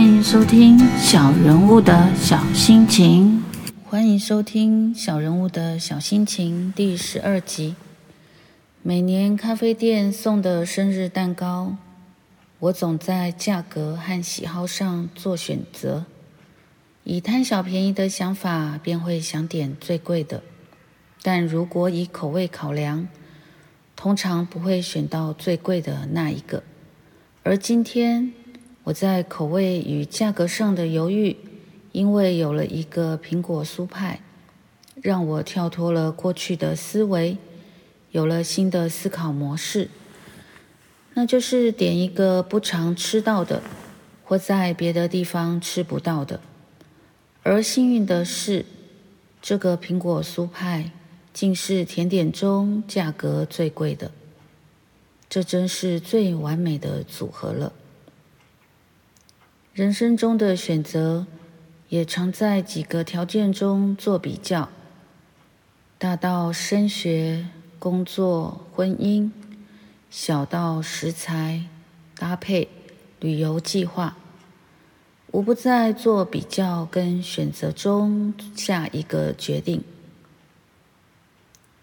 欢迎收听小人物的小心情。欢迎收听小人物的小心情第十二集。每年咖啡店送的生日蛋糕，我总在价格和喜好上做选择。以贪小便宜的想法，便会想点最贵的；但如果以口味考量，通常不会选到最贵的那一个。而今天，我在口味与价格上的犹豫，因为有了一个苹果酥派，让我跳脱了过去的思维，有了新的思考模式，那就是点一个不常吃到的，或在别的地方吃不到的。而幸运的是，这个苹果酥派竟是甜点中价格最贵的。这真是最完美的组合了。人生中的选择，也常在几个条件中做比较，大到升学、工作、婚姻，小到食材、搭配、旅游计划，无不在做比较跟选择中下一个决定。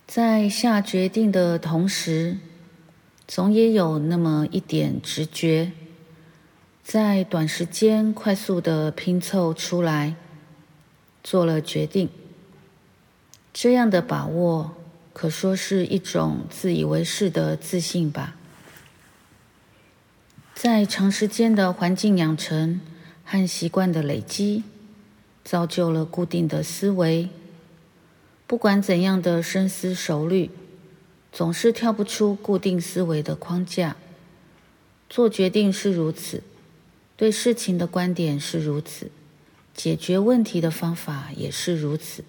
在下决定的同时，总也有那么一点直觉，在短时间快速的拼凑出来，做了决定。这样的把握，可说是一种自以为是的自信吧。在长时间的环境养成和习惯的累积，造就了固定的思维。不管怎样的深思熟虑。总是跳不出固定思维的框架，做决定是如此，对事情的观点是如此，解决问题的方法也是如此。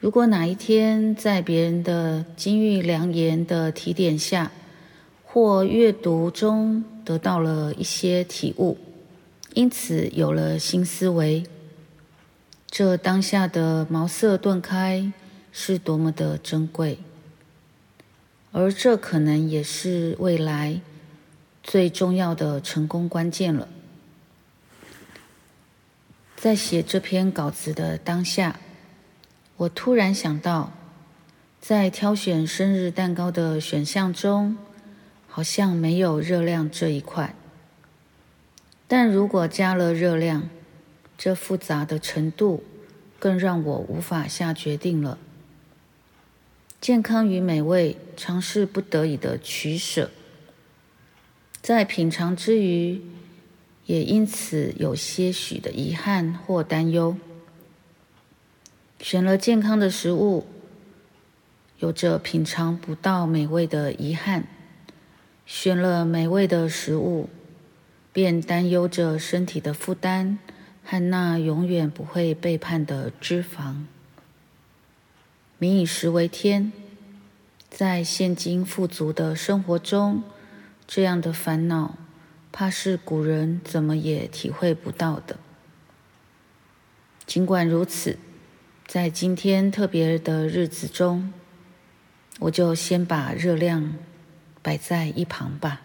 如果哪一天在别人的金玉良言的提点下，或阅读中得到了一些体悟，因此有了新思维，这当下的茅塞顿开是多么的珍贵。而这可能也是未来最重要的成功关键了。在写这篇稿子的当下，我突然想到，在挑选生日蛋糕的选项中，好像没有热量这一块。但如果加了热量，这复杂的程度更让我无法下决定了。健康与美味，常是不得已的取舍。在品尝之余，也因此有些许的遗憾或担忧。选了健康的食物，有着品尝不到美味的遗憾；选了美味的食物，便担忧着身体的负担和那永远不会背叛的脂肪。民以食为天，在现今富足的生活中，这样的烦恼，怕是古人怎么也体会不到的。尽管如此，在今天特别的日子中，我就先把热量摆在一旁吧。